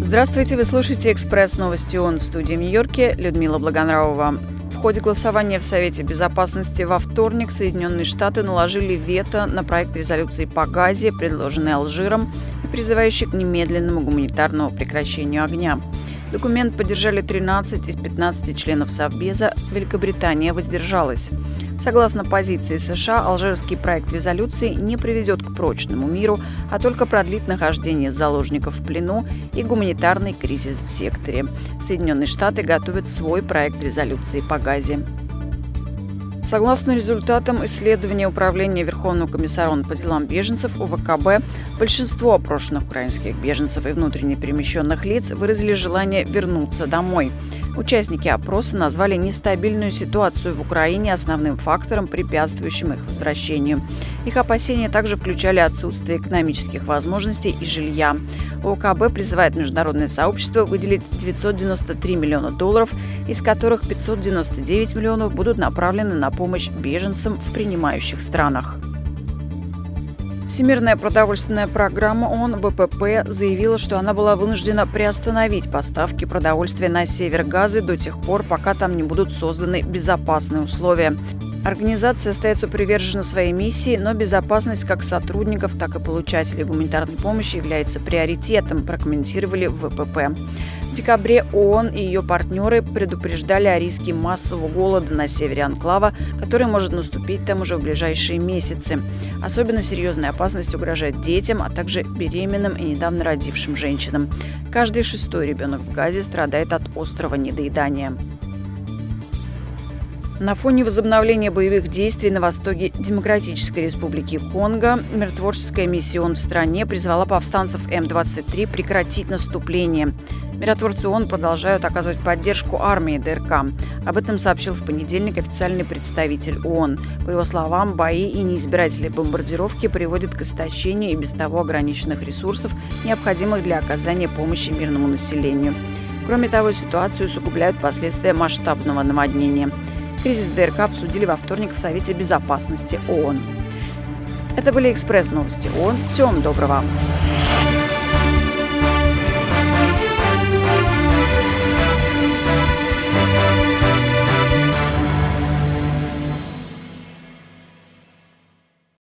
Здравствуйте, вы слушаете «Экспресс новости ООН» в студии в Нью-Йорке Людмила Благонравова. В ходе голосования в Совете Безопасности во вторник Соединенные Штаты наложили вето на проект резолюции по Газе, предложенный Алжиром и призывающий к немедленному гуманитарному прекращению огня. Документ поддержали 13 из 15 членов Совбеза, Великобритания воздержалась. Согласно позиции США, алжирский проект резолюции не приведет к прочному миру, а только продлит нахождение заложников в плену и гуманитарный кризис в секторе. Соединенные Штаты готовят свой проект резолюции по Газе. Согласно результатам исследования Управления Верховного комиссара по делам беженцев УВКБ, большинство опрошенных украинских беженцев и внутренне перемещенных лиц выразили желание вернуться домой. Участники опроса назвали нестабильную ситуацию в Украине основным фактором, препятствующим их возвращению. Их опасения также включали отсутствие экономических возможностей и жилья. ОКБ призывает международное сообщество выделить 993 миллиона долларов, из которых 599 миллионов будут направлены на помощь беженцам в принимающих странах. Всемирная продовольственная программа ООН ВПП заявила, что она была вынуждена приостановить поставки продовольствия на север Газы до тех пор, пока там не будут созданы безопасные условия. Организация остается привержена своей миссии, но безопасность как сотрудников, так и получателей гуманитарной помощи является приоритетом, прокомментировали в ВПП. В декабре ООН и ее партнеры предупреждали о риске массового голода на севере Анклава, который может наступить там уже в ближайшие месяцы. Особенно серьезная опасность угрожает детям, а также беременным и недавно родившим женщинам. Каждый шестой ребенок в Газе страдает от острого недоедания. На фоне возобновления боевых действий на востоке Демократической Республики Конго миротворческая миссия ООН в стране призвала повстанцев М-23 прекратить наступление. Миротворцы ООН продолжают оказывать поддержку армии ДРК. Об этом сообщил в понедельник официальный представитель ООН. По его словам, бои и неизбирательные бомбардировки приводят к истощению и без того ограниченных ресурсов, необходимых для оказания помощи мирному населению. Кроме того, ситуацию усугубляют последствия масштабного наводнения. Кризис ДРК обсудили во вторник в Совете Безопасности ООН. Это были экспресс-новости ООН. Всего вам доброго.